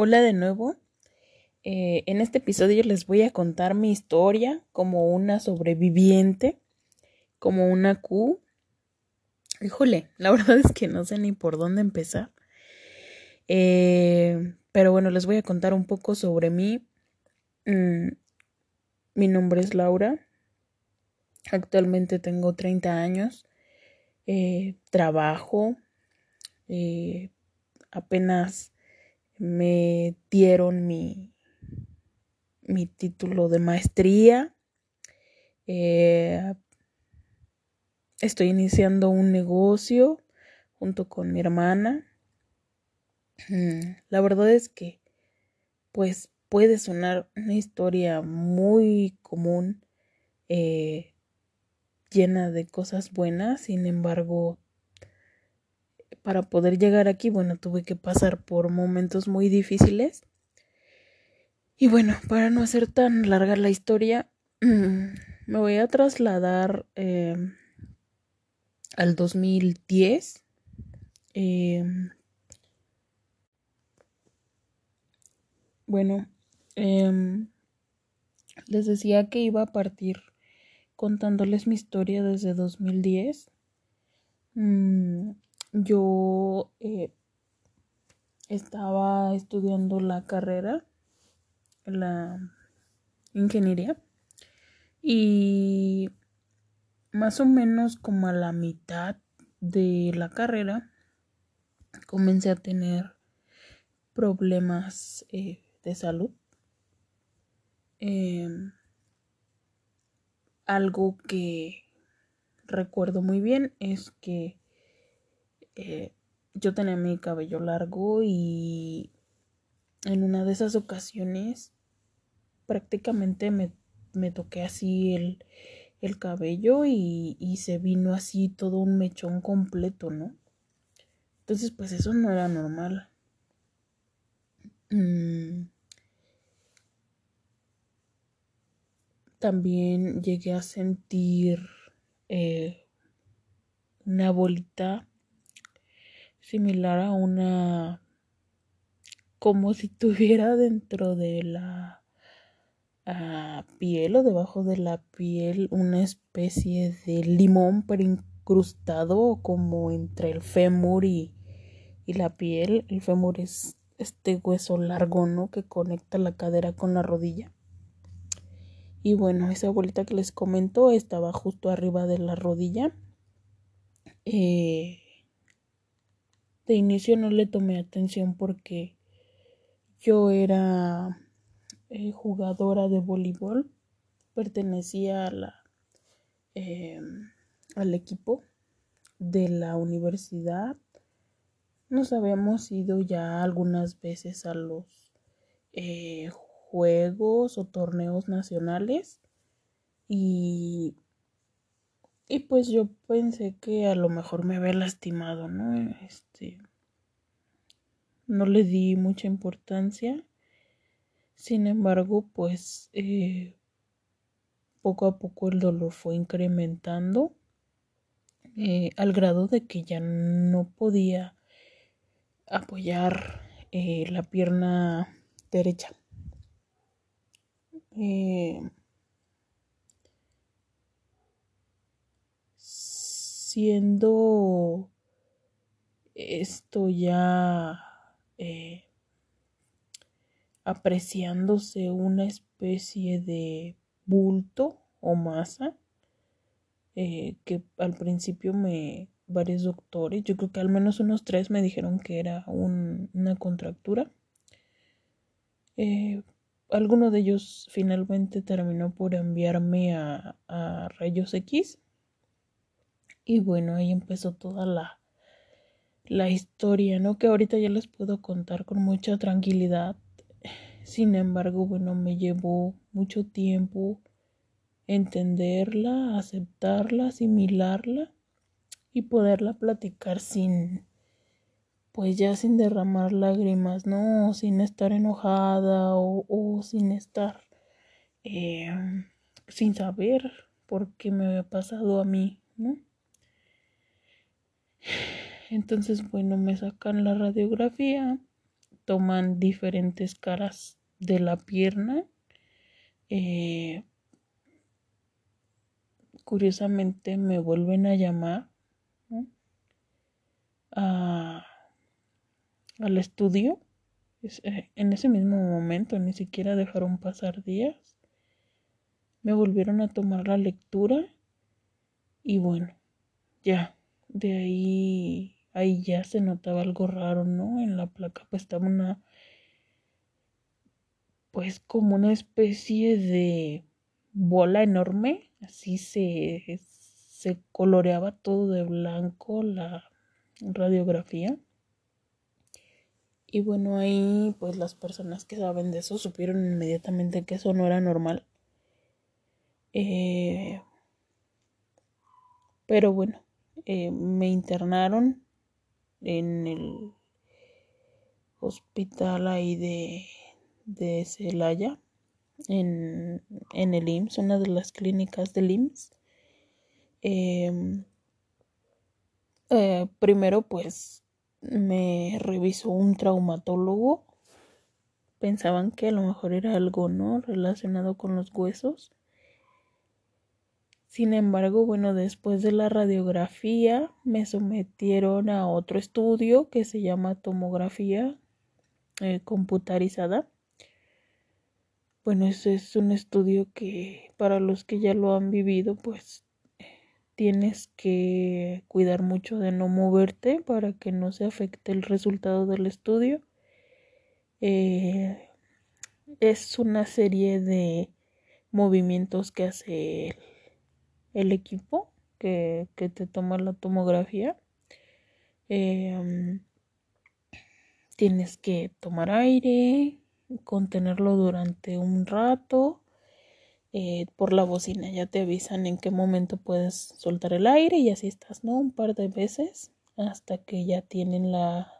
Hola de nuevo. Eh, en este episodio les voy a contar mi historia como una sobreviviente, como una Q. Híjole, la verdad es que no sé ni por dónde empezar. Eh, pero bueno, les voy a contar un poco sobre mí. Mm, mi nombre es Laura. Actualmente tengo 30 años. Eh, trabajo. apenas me dieron mi, mi título de maestría. Eh, estoy iniciando un negocio junto con mi hermana. La verdad es que, pues, puede sonar una historia muy común, eh, llena de cosas buenas, sin embargo, para poder llegar aquí, bueno, tuve que pasar por momentos muy difíciles. Y bueno, para no hacer tan larga la historia, me voy a trasladar em, al 2010. Em, bueno, em, les decía que iba a partir contándoles mi historia desde 2010 yo eh, estaba estudiando la carrera, la ingeniería, y más o menos como a la mitad de la carrera comencé a tener problemas eh, de salud. Em, algo que recuerdo muy bien es que eh, yo tenía mi cabello largo y en una de esas ocasiones prácticamente me, toqué así el, el cabello y, y, se vino así todo un mechón completo, ¿no? Entonces, pues eso no era normal. Mm. También llegué a sentir eh, una bolita similar a una como si tuviera dentro de la ah, piel o debajo de la piel una especie de limón pero incrustado como entre el fémur y, y la piel. El fémur es este hueso largo, ¿no? Que conecta la cadera con la rodilla. Y bueno, esa bolita que les comento estaba justo arriba de la rodilla. Eh, de inicio no le tomé atención porque yo era eh, jugadora de voleibol, pertenecía em, al equipo de la universidad. Nos habíamos ido ya algunas veces a los eh, juegos o torneos nacionales y y pues yo pensé que a lo mejor me había lastimado, ¿no? Este. No le di mucha importancia. Sin embargo, pues eh, poco a poco el dolor fue incrementando eh, al grado de que ya no podía apoyar eh, la pierna derecha. Siendo esto ya eh, apreciándose una especie de bulto o masa eh, que al principio me varios doctores, yo creo que al menos unos tres me dijeron que era una contractura. Eh, alguno de ellos finalmente terminó por enviarme a, a rayos X y bueno, ahí empezó toda la, la historia, ¿no? Que ahorita ya les puedo contar con mucha tranquilidad. Sin embargo, bueno, me llevó mucho tiempo entenderla, aceptarla, asimilarla y poderla platicar sin, pues ya sin derramar lágrimas, ¿no? Sin estar enojada o, sin estar, eh, sin saber por qué me había pasado a mí, ¿no? Entonces, bueno, me sacan la radiografía, toman diferentes caras de la pierna. Eh, curiosamente me vuelven a llamar al estudio. Eh, en ese mismo momento, ni siquiera dejaron pasar días. Me volvieron a tomar la lectura y bueno, ya, de ahí, ahí ya se notaba algo raro, ¿no? En la placa pues estaba una, pues como una especie de bola enorme, así se, se coloreaba todo de blanco la radiografía. Y bueno, ahí pues las personas que saben de eso supieron inmediatamente que eso no era normal. Eh, pero bueno, eh, me internaron en el hospital ahí de, de Celaya, en, en, el IMSS, una de las clínicas del IMSS. Em, eh, primero pues me revisó un traumatólogo. Pensaban que a lo mejor era algo, ¿no? Relacionado con los huesos. Sin embargo, bueno, después de la radiografía me sometieron a otro estudio que se llama tomografía eh, computarizada. Bueno, ese es un estudio que para los que ya lo han vivido, pues tienes que cuidar mucho de no moverte para que no se afecte el resultado del estudio. Eh, es una serie de movimientos que hace el el equipo que, te toma la tomografía. Em, tienes que tomar aire, contenerlo durante un rato. Eh, por la bocina ya te avisan en qué momento puedes soltar el aire y así estás, ¿no? Un par de veces hasta que ya tienen la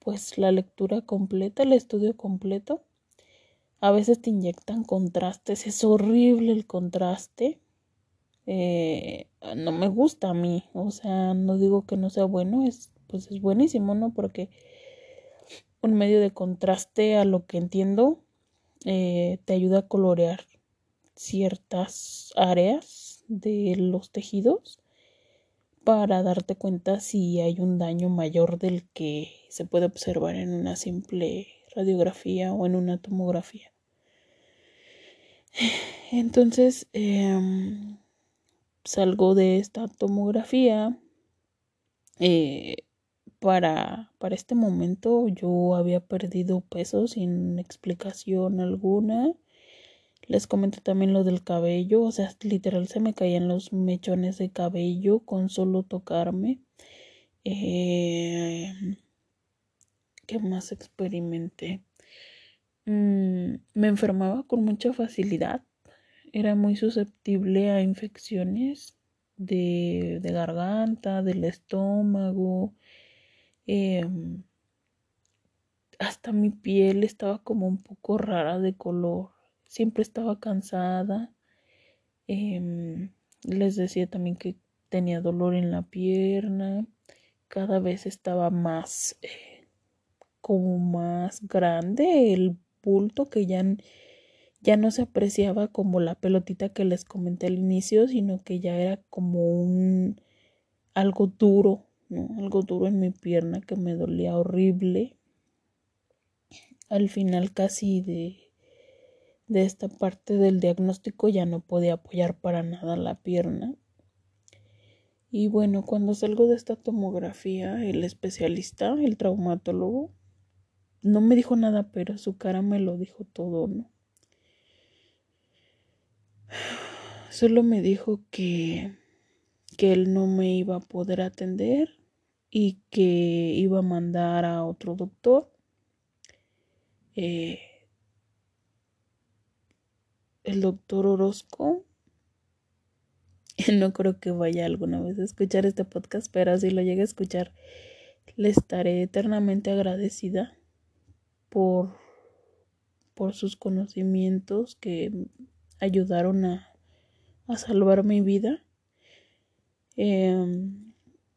pues la lectura completa, el estudio completo. A veces te inyectan contrastes, es horrible el contraste. Eh, no me gusta a mí, o sea, no digo que no sea bueno, es pues es buenísimo, ¿no? Porque un medio de contraste a lo que entiendo eh, te ayuda a colorear ciertas áreas de los tejidos para darte cuenta si hay un daño mayor del que se puede observar en una simple radiografía o en una tomografía. Entonces, em, salgo de esta tomografía. Eh, para, para este momento yo había perdido peso sin explicación alguna. Les comento también lo del cabello, o sea, literal se me caían los mechones de cabello con solo tocarme. Eh, ¿Qué más experimenté? Mm, me enfermaba con mucha facilidad era muy susceptible a infecciones de, garganta, del estómago. Em, hasta mi piel estaba como un poco rara de color. Siempre estaba cansada. Em, les decía también que tenía dolor en la pierna. Cada vez estaba más, eh, como más grande el bulto que ya ya no se apreciaba como la pelotita que les comenté al inicio, sino que ya era como un algo duro, ¿no? Algo duro en mi pierna que me dolía horrible. Al final casi de, de esta parte del diagnóstico ya no podía apoyar para nada la pierna. Y bueno, cuando salgo de esta tomografía, el especialista, el traumatólogo, no me dijo nada, pero su cara me lo dijo todo, ¿no? Solo me dijo que, que él no me iba a poder atender y que iba a mandar a otro doctor. Eh, el doctor Orozco. No creo que vaya alguna vez a escuchar este podcast, pero si lo llegue a escuchar, le estaré eternamente agradecida por, por sus conocimientos que ayudaron a, a salvar mi vida. Em,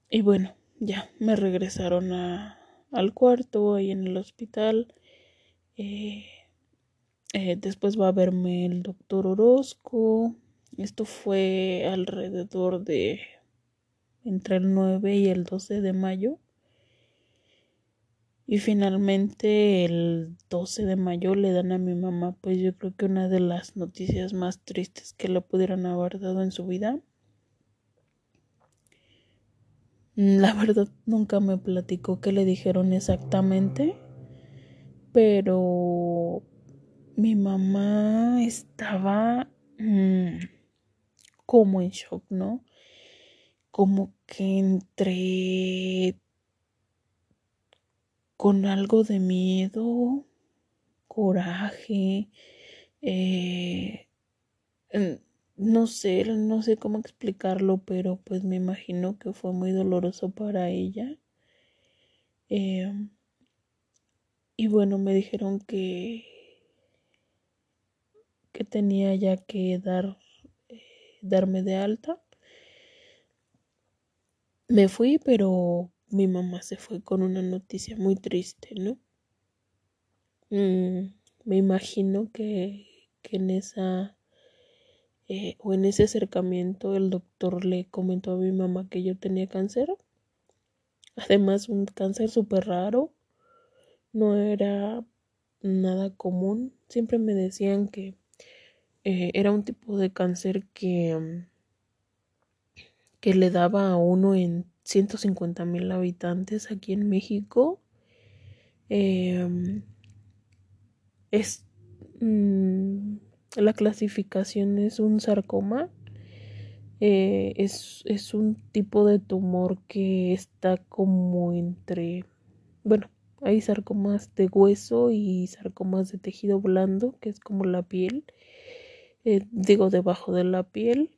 y bueno, ya me regresaron a, al cuarto ahí en el hospital. Eh, eh, después va a verme el doctor Orozco. Esto fue alrededor de entre el 9 y el 12 de mayo. Y finalmente el 12 de mayo le dan a mi mamá, pues yo creo que una de las noticias más tristes que le pudieran haber dado en su vida. La verdad nunca me platicó qué le dijeron exactamente, pero mi mamá estaba mm, como en shock, ¿no? Como que entre con algo de miedo, coraje, eh, no sé, no sé cómo explicarlo, pero pues me imagino que fue muy doloroso para ella. Em, y bueno, me dijeron que, que tenía ya que dar, eh, darme de alta. Me fui, pero mi mamá se fue con una noticia muy triste, ¿no? Mm, me imagino que, en esa eh, o en ese acercamiento el doctor le comentó a mi mamá que yo tenía cáncer. Además, un cáncer súper raro. No era nada común. Siempre me decían que eh, era un tipo de cáncer que, que le daba a uno en 150 mil habitantes aquí en México. Em, es mm, la clasificación es un sarcoma. Eh, es, es, un tipo de tumor que está como entre, bueno, hay sarcomas de hueso y sarcomas de tejido blando, que es como la piel, eh, digo, debajo de la piel.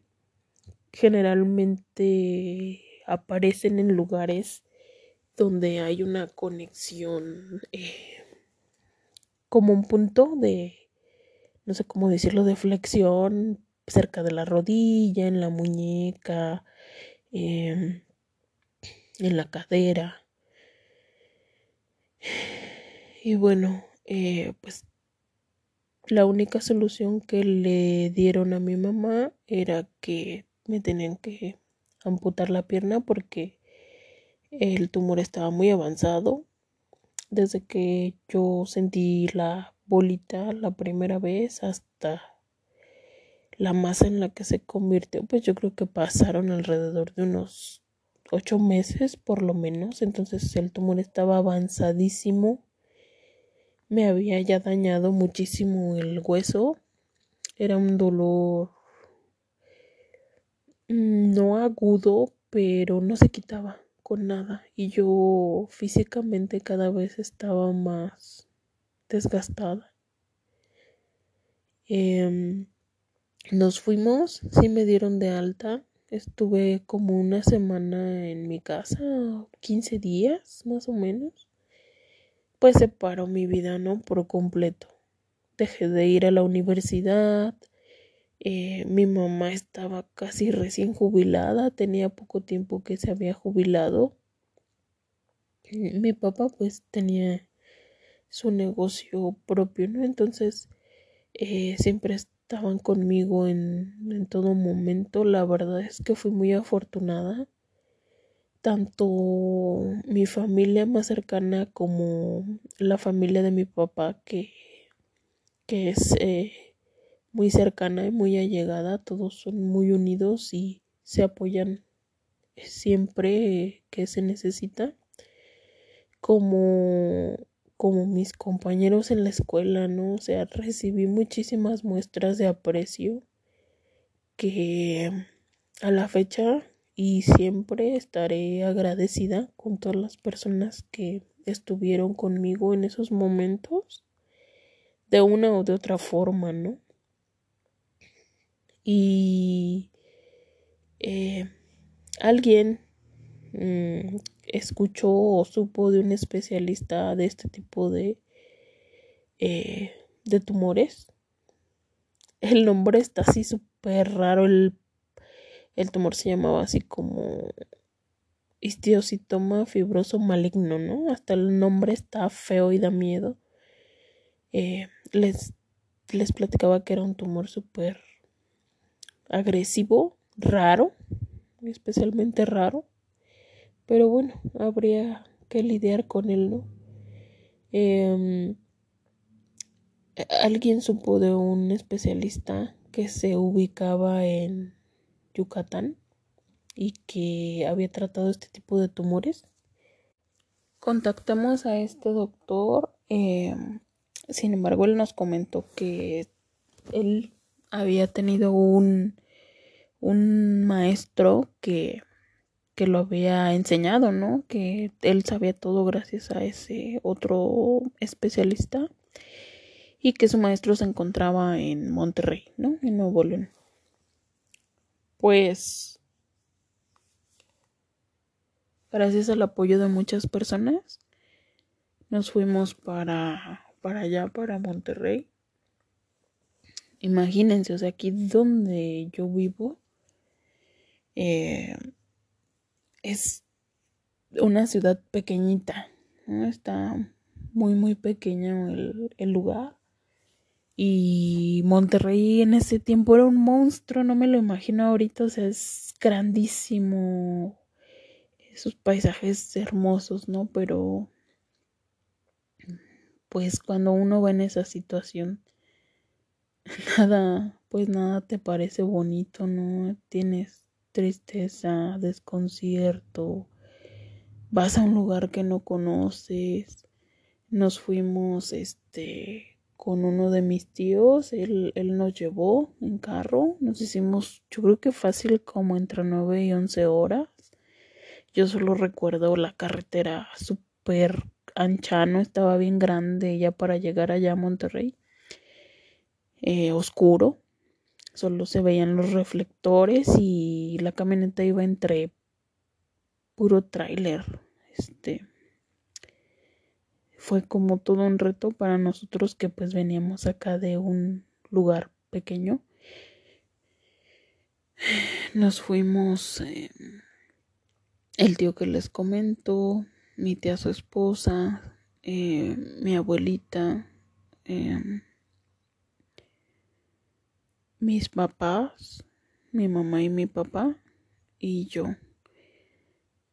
Generalmente aparecen en lugares donde hay una conexión, eh, como un punto de, no sé cómo decirlo, de flexión cerca de la rodilla, en la muñeca, em, en la cadera. Y bueno, eh, pues la única solución que le dieron a mi mamá era que me tenían que amputar la pierna porque el tumor estaba muy avanzado. Desde que yo sentí la bolita la primera vez hasta la masa en la que se convirtió, pues yo creo que pasaron alrededor de unos ocho meses por lo menos. Entonces el tumor estaba avanzadísimo. Me había ya dañado muchísimo el hueso. Era un dolor no agudo, pero no se quitaba con nada y yo físicamente cada vez estaba más desgastada. Em, nos fuimos, sí me dieron de alta, estuve como una semana en mi casa, 15 días más o menos. Pues se paró mi vida, ¿no? Por completo. Dejé de ir a la universidad, eh, mi mamá estaba casi recién jubilada, tenía poco tiempo que se había jubilado. Mi papá pues tenía su negocio propio, ¿no? Entonces eh, siempre estaban conmigo en, en todo momento. La verdad es que fui muy afortunada. Tanto mi familia más cercana como la familia de mi papá que, que es eh, muy cercana y muy allegada, todos son muy unidos y se apoyan siempre que se necesita. Como, como mis compañeros en la escuela, ¿no? O sea, recibí muchísimas muestras de aprecio que a la fecha y siempre estaré agradecida con todas las personas que estuvieron conmigo en esos momentos de una u de otra forma, ¿no? Y eh, alguien mm, escuchó o supo de un especialista de este tipo de, eh, de tumores. El nombre está así súper raro. El, el, tumor se llamaba así como histiocitoma fibroso maligno, ¿no? Hasta el nombre está feo y da miedo. Eh, les, les platicaba que era un tumor súper agresivo, raro, especialmente raro. Pero bueno, habría que lidiar con él, ¿no? Em, alguien supo de un especialista que se ubicaba en Yucatán y que había tratado este tipo de tumores. Contactamos a este doctor, em, sin embargo, él nos comentó que él había tenido un, un maestro que, que lo había enseñado, ¿no? Que él sabía todo gracias a ese otro especialista y que su maestro se encontraba en Monterrey, ¿no? En Nuevo León. Pues gracias al apoyo de muchas personas nos fuimos para para allá para Monterrey. Imagínense, o sea, aquí donde yo vivo eh, es una ciudad pequeñita, ¿no? Está muy, muy pequeño el, el lugar. Y Monterrey en ese tiempo era un monstruo, no me lo imagino ahorita, o sea, es grandísimo, esos paisajes hermosos, ¿no? Pero, pues cuando uno va en esa situación, nada, pues nada te parece bonito, ¿no? Tienes tristeza, desconcierto, vas a un lugar que no conoces, nos fuimos, este, con uno de mis tíos, él, él nos llevó en carro, nos hicimos, yo creo que fácil como entre 9 y 11 horas. Yo solo recuerdo la carretera súper ancha, no estaba bien grande ya para llegar allá a Monterrey. Eh, oscuro, solo se veían los reflectores y la camioneta iba entre puro tráiler, este fue como todo un reto para nosotros que pues veníamos acá de un lugar pequeño. Nos fuimos eh, el tío que les comento, mi tía su esposa, eh, mi abuelita, eh, mis papás, mi mamá y mi papá y yo.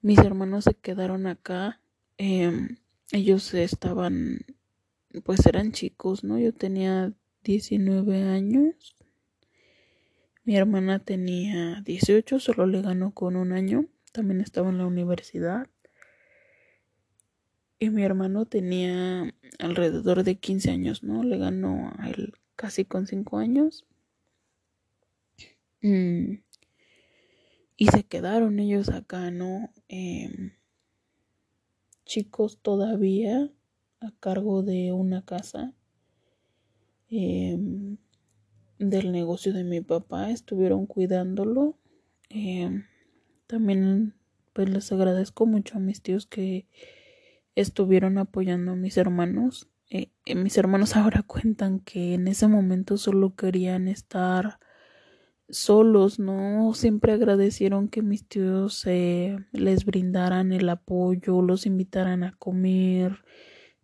Mis hermanos se quedaron acá. Eh, ellos estaban, pues eran chicos, ¿no? Yo tenía 19 años. Mi hermana tenía 18, solo le ganó con un año. También estaba en la universidad. Y mi hermano tenía alrededor de 15 años, ¿no? Le ganó a él casi con 5 años. Mm. Y se quedaron ellos acá, ¿no? Eh, chicos todavía a cargo de una casa em, del negocio de mi papá estuvieron cuidándolo em, también pues les agradezco mucho a mis tíos que estuvieron apoyando a mis hermanos eh, eh, mis hermanos ahora cuentan que en ese momento solo querían estar solos, ¿no? Siempre agradecieron que mis tíos eh, les brindaran el apoyo, los invitaran a comer,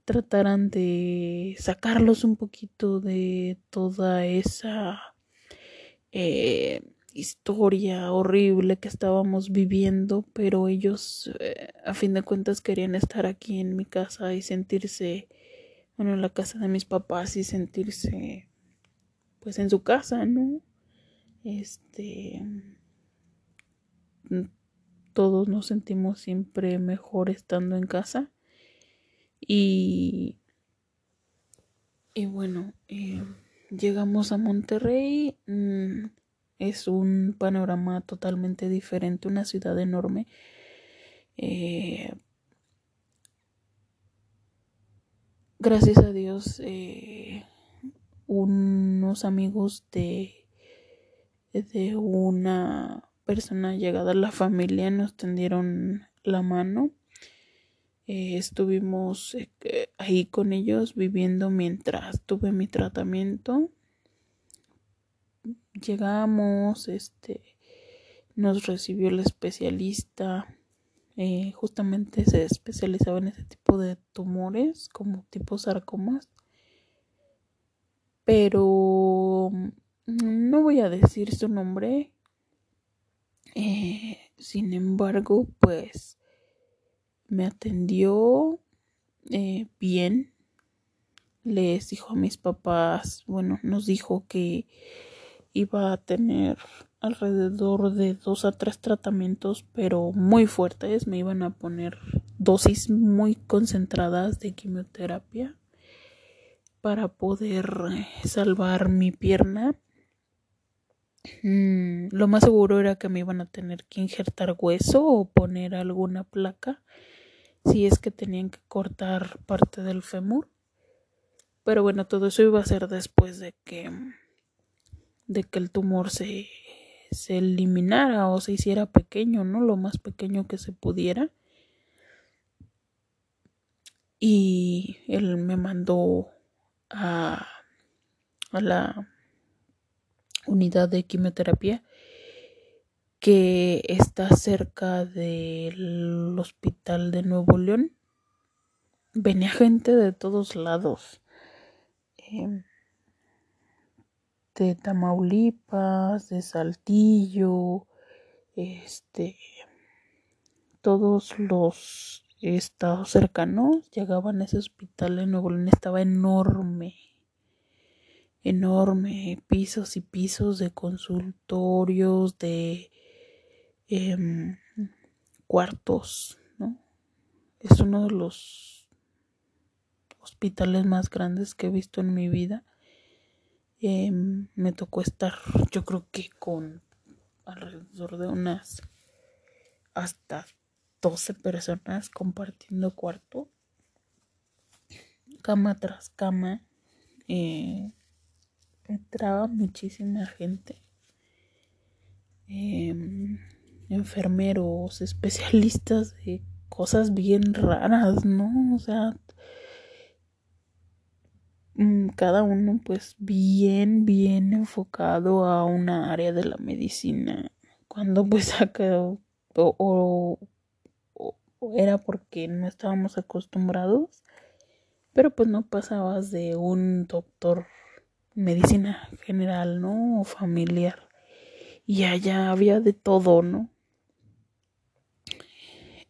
trataran de sacarlos un poquito de toda esa eh, historia horrible que estábamos viviendo, pero ellos eh, a fin de cuentas querían estar aquí en mi casa y sentirse, bueno, en la casa de mis papás y sentirse pues en su casa, ¿no? Este todos nos sentimos siempre mejor estando en casa. Y y bueno eh, llegamos a Monterrey mm, es un panorama totalmente diferente una ciudad enorme. Eh, gracias a Dios eh, unos amigos de de una persona llegada a la familia nos tendieron la mano. Eh, estuvimos eh, ahí con ellos viviendo mientras tuve mi tratamiento. Llegamos, este, nos recibió el especialista, Eh, justamente se especializaba en ese tipo de tumores, como tipo sarcomas. Pero no voy a decir su nombre. Eh, sin embargo, pues me atendió eh, bien. Les dijo a mis papás, bueno, nos dijo que iba a tener alrededor de dos a tres tratamientos, pero muy fuertes. Me iban a poner dosis muy concentradas de quimioterapia para poder eh, salvar mi pierna. Mm, lo más seguro era que me iban a tener que injertar hueso o poner alguna placa si es que tenían que cortar parte del fémur. Pero bueno, todo eso iba a ser después de que de que el tumor se, se eliminara o se hiciera pequeño, ¿no? Lo más pequeño que se pudiera. Y él me mandó a, a la unidad de quimioterapia que está cerca del hospital de Nuevo León. Venía gente de todos lados. Em, de Tamaulipas, de Saltillo, este, todos los estados cercanos llegaban a ese hospital de Nuevo León, estaba enorme, enorme, pisos y pisos de consultorios, de em, cuartos, ¿no? Es uno de los hospitales más grandes que he visto en mi vida Em, me tocó estar yo creo que con alrededor de unas hasta 12 personas compartiendo cuarto cama tras cama eh, entraba muchísima gente em, enfermeros especialistas de cosas bien raras no o sea Mm, cada uno pues bien, bien enfocado a una área de la medicina. Cuando pues acá o, o, era porque no estábamos acostumbrados, pero pues no pasabas de un doctor medicina general, ¿no? O familiar. Y allá había de todo, ¿no?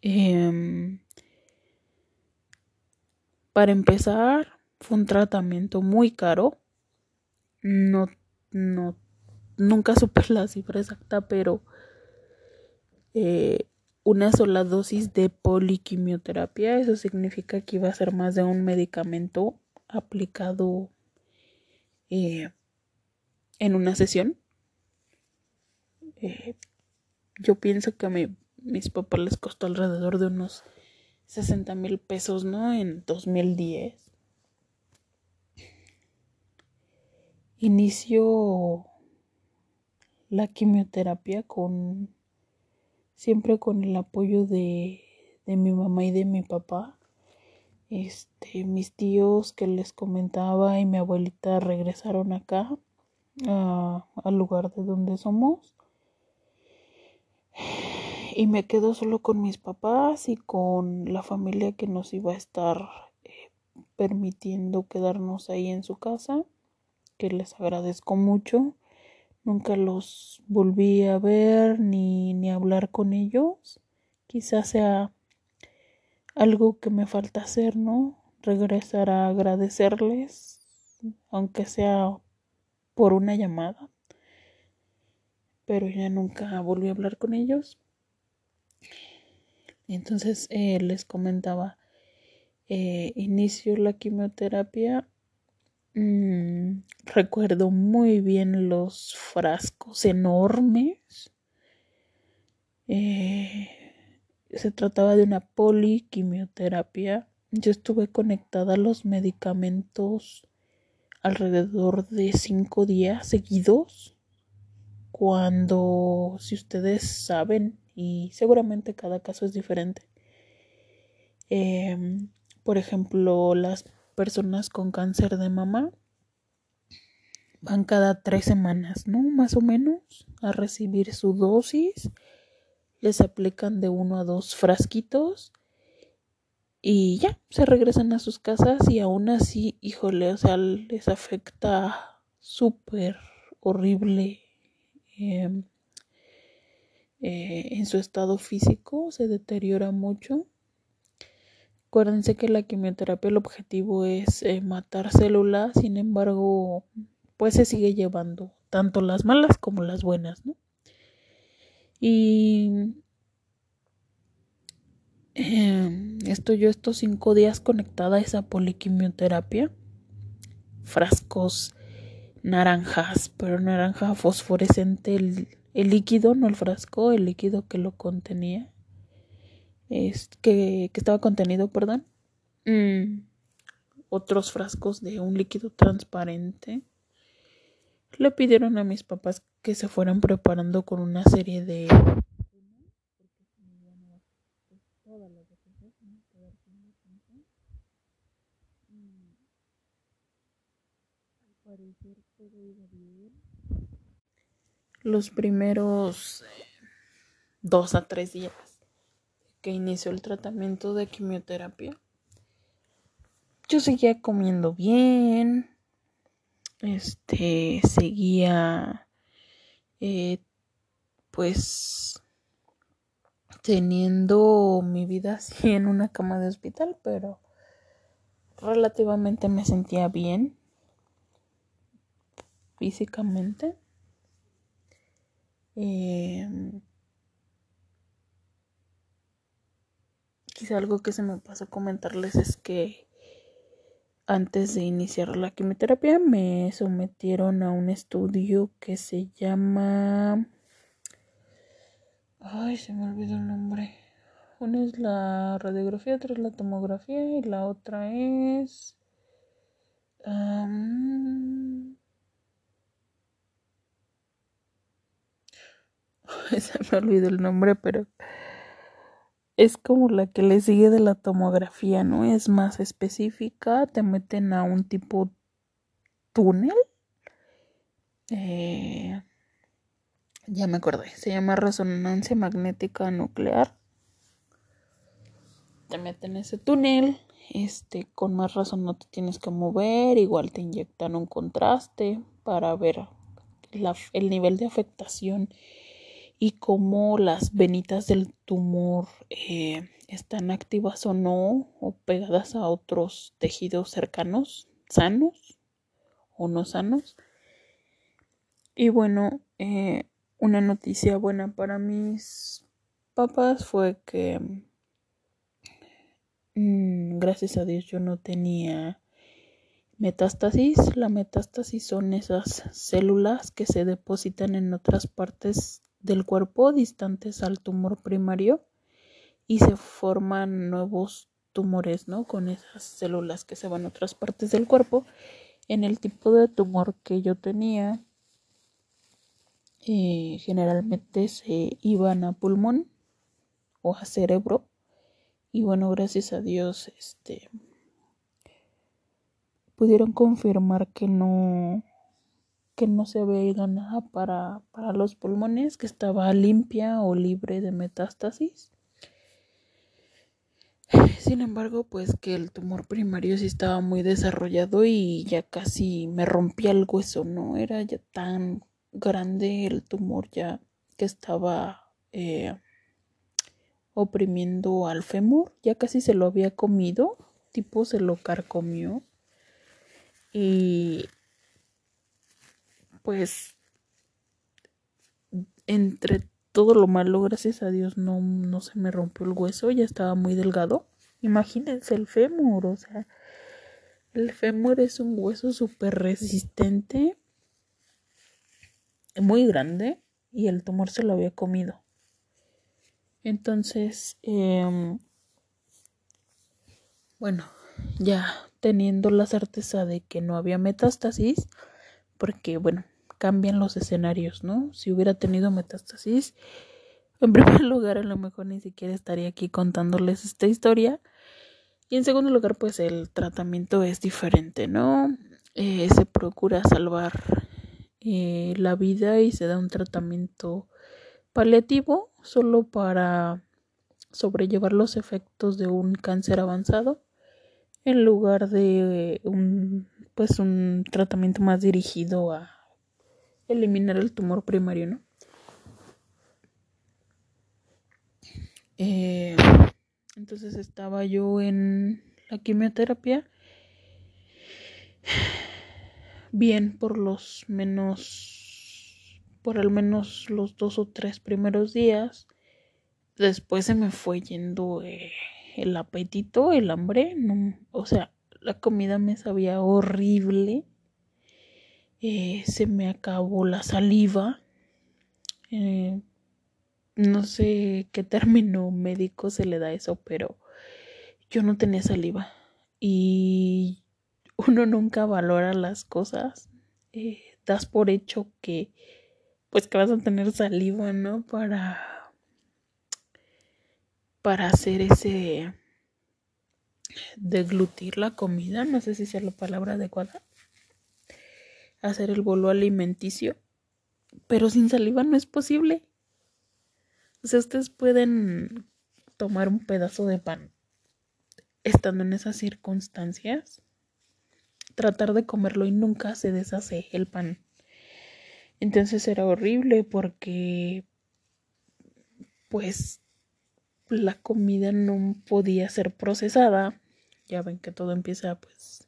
Em, para empezar, fue un tratamiento muy caro. No, no, nunca supe la cifra exacta, pero eh, una sola dosis de poliquimioterapia, eso significa que iba a ser más de un medicamento aplicado eh, en una sesión. Eh, yo pienso que a mis papás les costó alrededor de unos 60 mil pesos, ¿no? En 2010. inicio la quimioterapia con siempre con el apoyo de mi mamá y de mi papá. Este, mis tíos que les comentaba y mi abuelita regresaron acá al lugar de donde somos. Y me quedo solo con mis papás y con la familia que nos iba a estar eh, permitiendo quedarnos ahí en su casa que les agradezco mucho. Nunca los volví a ver ni, ni hablar con ellos. Quizás sea algo que me falta hacer, ¿no? Regresar a agradecerles, aunque sea por una llamada. Pero ya nunca volví a hablar con ellos. Entonces eh, les comentaba, eh, inicio la quimioterapia Mm, recuerdo muy bien los frascos enormes. Eh, se trataba de una poliquimioterapia. Yo estuve conectada a los medicamentos alrededor de cinco días seguidos. Cuando, si ustedes saben, y seguramente cada caso es diferente, em, por ejemplo, las personas con cáncer de mama van cada tres semanas, ¿no? Más o menos a recibir su dosis. Les aplican de uno a dos frasquitos y ya, se regresan a sus casas y aún así, híjole, o sea, les afecta súper horrible em, eh, en su estado físico, se deteriora mucho. Acuérdense que la quimioterapia el objetivo es eh, matar células, sin embargo, pues se sigue llevando tanto las malas como las buenas, ¿no? Y eh, estoy yo estos cinco días conectada a esa poliquimioterapia. Frascos naranjas, pero naranja fosforescente el, líquido, no el frasco, el líquido que lo contenía. Es, que, estaba contenido, perdón. Mm, otros frascos de un líquido transparente. Le pidieron a mis papás que se fueran preparando con una serie de Los primeros eh, dos a tres días que inició el tratamiento de quimioterapia, yo seguía comiendo bien, este, seguía, eh, pues, teniendo mi vida así en una cama de hospital, pero relativamente me sentía bien físicamente. Eh, quizá algo que se me pasó comentarles es que antes de iniciar la quimioterapia me sometieron a un estudio que se llama... Ay, se me olvidó el nombre. Una es la radiografía, otra es la tomografía y la otra es... se me olvidó el nombre, pero es como la que le sigue de la tomografía, ¿no? Es más específica, te meten a un tipo túnel. Eh, ya me acordé, se llama resonancia magnética nuclear. Te meten ese túnel, este, con más razón no te tienes que mover, igual te inyectan un contraste para ver el nivel de afectación y cómo las venitas del tumor eh, están activas o no o pegadas a otros tejidos cercanos, sanos o no sanos. Y bueno, eh, una noticia buena para mis papás fue que mm, gracias a Dios yo no tenía metástasis. La metástasis son esas células que se depositan en otras partes del cuerpo distantes al tumor primario y se forman nuevos tumores, ¿no? Con esas células que se van a otras partes del cuerpo. En el tipo de tumor que yo tenía, eh, generalmente se iban a pulmón o a cerebro. Y bueno, gracias a Dios, este pudieron confirmar que no que no se ido nada para, para los pulmones, que estaba limpia o libre de metástasis. Sin embargo, pues que el tumor primario sí estaba muy desarrollado y ya casi me rompía el hueso, ¿no? Era ya tan grande el tumor ya que estaba eh, oprimiendo al fémur, ya casi se lo había comido, tipo se lo carcomió. Y pues entre todo lo malo, gracias a Dios, no, no se me rompió el hueso, ya estaba muy delgado. Imagínense el fémur, o sea, el fémur es un hueso súper resistente, muy grande, y el tumor se lo había comido. Entonces, em, bueno, ya teniendo la certeza de que no había metástasis, porque bueno, cambian los escenarios, ¿no? Si hubiera tenido metástasis, en primer lugar, a lo mejor ni siquiera estaría aquí contándoles esta historia. Y en segundo lugar, pues el tratamiento es diferente, ¿no? Eh, se procura salvar eh, la vida y se da un tratamiento paliativo, solo para sobrellevar los efectos de un cáncer avanzado en lugar de un pues un tratamiento más dirigido a eliminar el tumor primario, ¿no? Eh, entonces estaba yo en la quimioterapia. Bien por los menos por al menos los dos o tres primeros días. Después se me fue yendo eh, el apetito el hambre no o sea la comida me sabía horrible eh, se me acabó la saliva eh, no sé qué término médico se le da eso, pero yo no tenía saliva y uno nunca valora las cosas. Eh, das por hecho que pues que vas a tener saliva, ¿no? Para para hacer ese deglutir la comida, no sé si sea la palabra adecuada. Hacer el bolo alimenticio, pero sin saliva no es posible. O sea, ustedes pueden tomar un pedazo de pan estando en esas circunstancias, tratar de comerlo y nunca se deshace el pan. Entonces era horrible porque pues la comida no podía ser procesada. Ya ven que todo empieza pues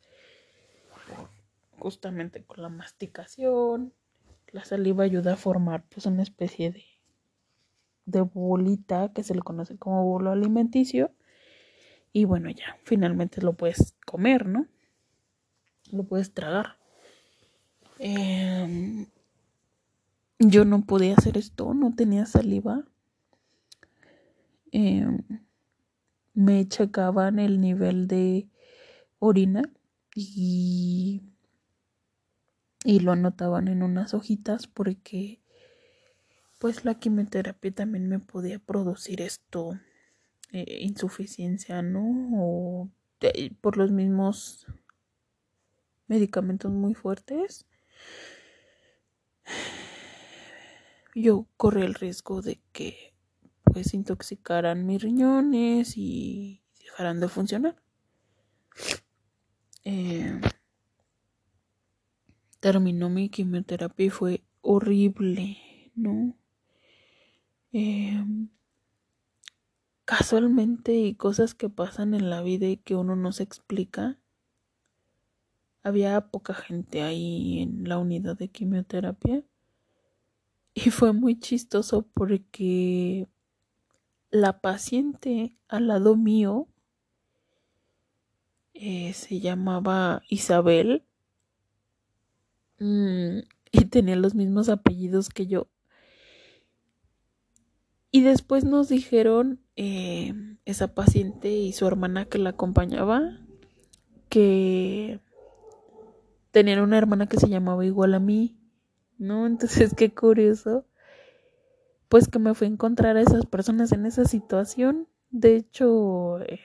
justamente con la masticación. La saliva ayuda a formar pues una especie de de bolita que se le conoce como bolo alimenticio. Y bueno, ya, finalmente lo puedes comer, ¿no? Lo puedes tragar. Em, yo no podía hacer esto, no tenía saliva. Em, me checaban el nivel de orina y, y lo anotaban en unas hojitas porque pues la quimioterapia también me podía producir esto, eh, insuficiencia, ¿no? O por los mismos medicamentos muy fuertes. Yo corrí el riesgo de que pues intoxicaran mis riñones y dejaran de funcionar. Eh, terminó mi quimioterapia y fue horrible, ¿no? Em, casualmente y cosas que pasan en la vida y que uno no se explica. Había poca gente ahí en la unidad de quimioterapia y fue muy chistoso porque la paciente al lado mío eh, se llamaba Isabel mm, y tenía los mismos apellidos que yo. Y después nos dijeron eh, esa paciente y su hermana que la acompañaba que tenían una hermana que se llamaba igual a mí, ¿no? Entonces, qué curioso. Pues que me fue a encontrar a esas personas en esa situación. De hecho, eh,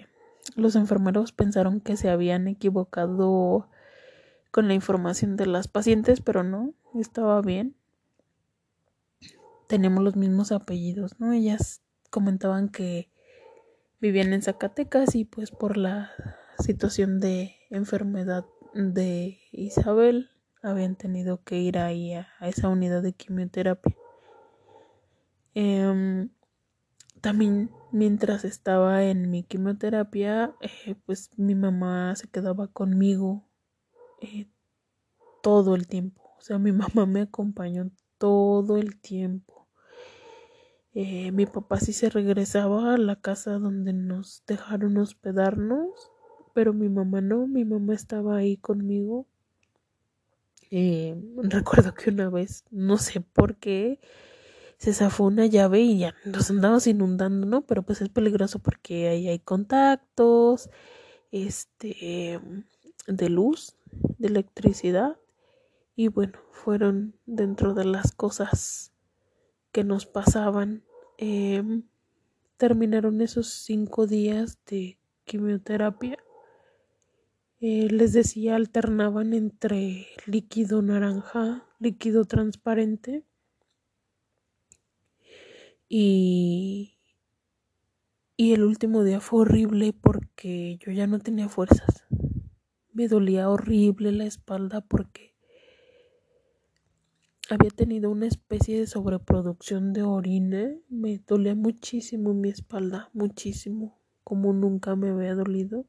los enfermeros pensaron que se habían equivocado con la información de las pacientes, pero no, estaba bien tenemos los mismos apellidos, ¿no? Ellas comentaban que vivían en Zacatecas y pues por la situación de enfermedad de Isabel habían tenido que ir ahí a, esa unidad de quimioterapia. Em, también mientras estaba en mi quimioterapia, eh, pues mi mamá se quedaba conmigo eh, todo el tiempo. O sea, mi mamá me acompañó todo el tiempo. Eh, mi papá sí se regresaba a la casa donde nos dejaron hospedarnos, pero mi mamá no, mi mamá estaba ahí conmigo. Eh, recuerdo que una vez, no sé por qué, se zafó una llave y ya nos andamos inundando, ¿no? Pero pues es peligroso porque ahí hay contactos, este, de luz, de electricidad. Y bueno, fueron dentro de las cosas que nos pasaban. Em, terminaron esos cinco días de quimioterapia. Eh, les decía, alternaban entre líquido naranja, líquido transparente Y, y el último día fue horrible porque yo ya no tenía fuerzas. Me dolía horrible la espalda porque había tenido una especie de sobreproducción de orina. Me dolía muchísimo mi espalda, muchísimo, como nunca me había dolido.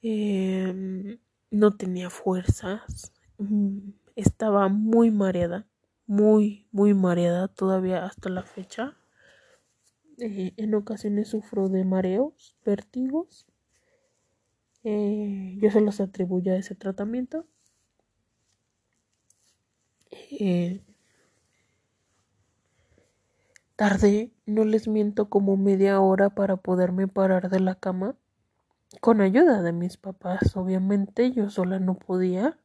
Em, no tenía fuerzas. Mm, estaba muy mareada muy, muy mareada todavía hasta la fecha. Eh, en ocasiones sufro de mareos, vértigos. Eh, yo se los atribuyo a ese tratamiento. Eh, tardé, no les miento, como media hora para poderme parar de la cama. Con ayuda de mis papás, obviamente, yo sola no podía.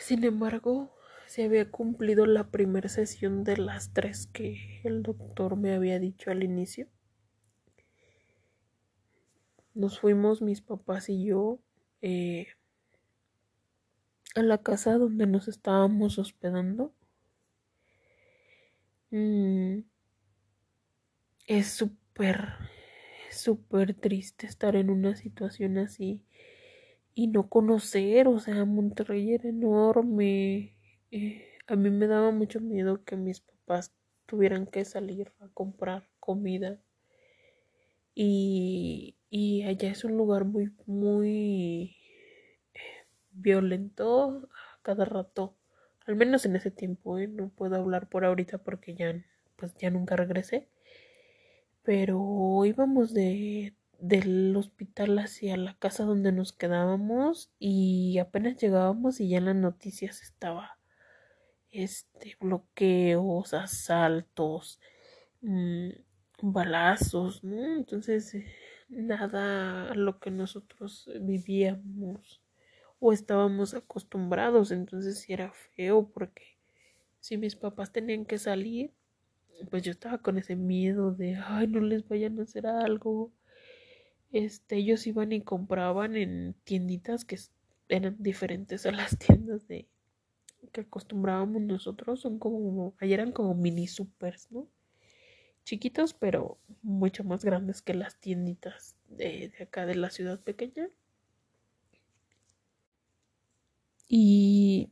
Sin embargo, se había cumplido la primera sesión de las tres que el doctor me había dicho al inicio. Nos fuimos mis papás y yo eh, a la casa donde nos estábamos hospedando. Mm, es súper, súper triste estar en una situación así y no conocer, o sea, Monterrey era enorme. Eh, a mí me daba mucho miedo que mis papás tuvieran que salir a comprar comida. Y, y allá es un lugar muy, muy violento a cada rato. Al menos en ese tiempo, ¿eh? No puedo hablar por ahorita porque ya, pues ya nunca regresé. Pero íbamos de del hospital hacia la casa donde nos quedábamos y apenas llegábamos y ya en las noticias estaba este bloqueos, asaltos, mmm, balazos, ¿no? Entonces eh, nada a lo que nosotros vivíamos o estábamos acostumbrados, entonces sí era feo porque si mis papás tenían que salir, pues yo estaba con ese miedo de, ay, no les vayan a hacer algo este, ellos iban y compraban en tienditas que eran diferentes a las tiendas de que acostumbrábamos nosotros, son como, ahí eran como mini supers, ¿no? Chiquitos, pero mucho más grandes que las tienditas de, acá de la ciudad pequeña. Y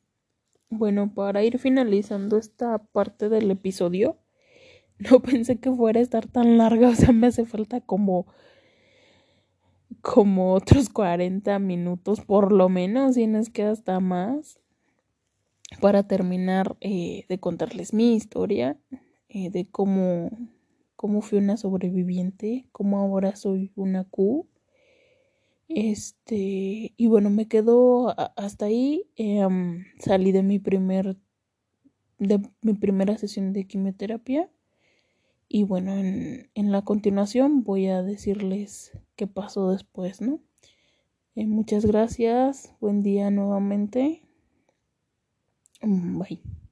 bueno, para ir finalizando esta parte del episodio, no pensé que fuera a estar tan larga, o sea, me hace falta como como otros 40 minutos por lo menos, y nos queda hasta más, para terminar eh, de contarles mi historia, eh, de cómo, cómo fui una sobreviviente, cómo ahora soy una Q. Este, y bueno, me quedo hasta ahí. Em, salí de mi primer, de mi primera sesión de quimioterapia. Y bueno, en, en la continuación voy a decirles qué pasó después, ¿no? Eh, muchas gracias, buen día nuevamente. Mm, bye.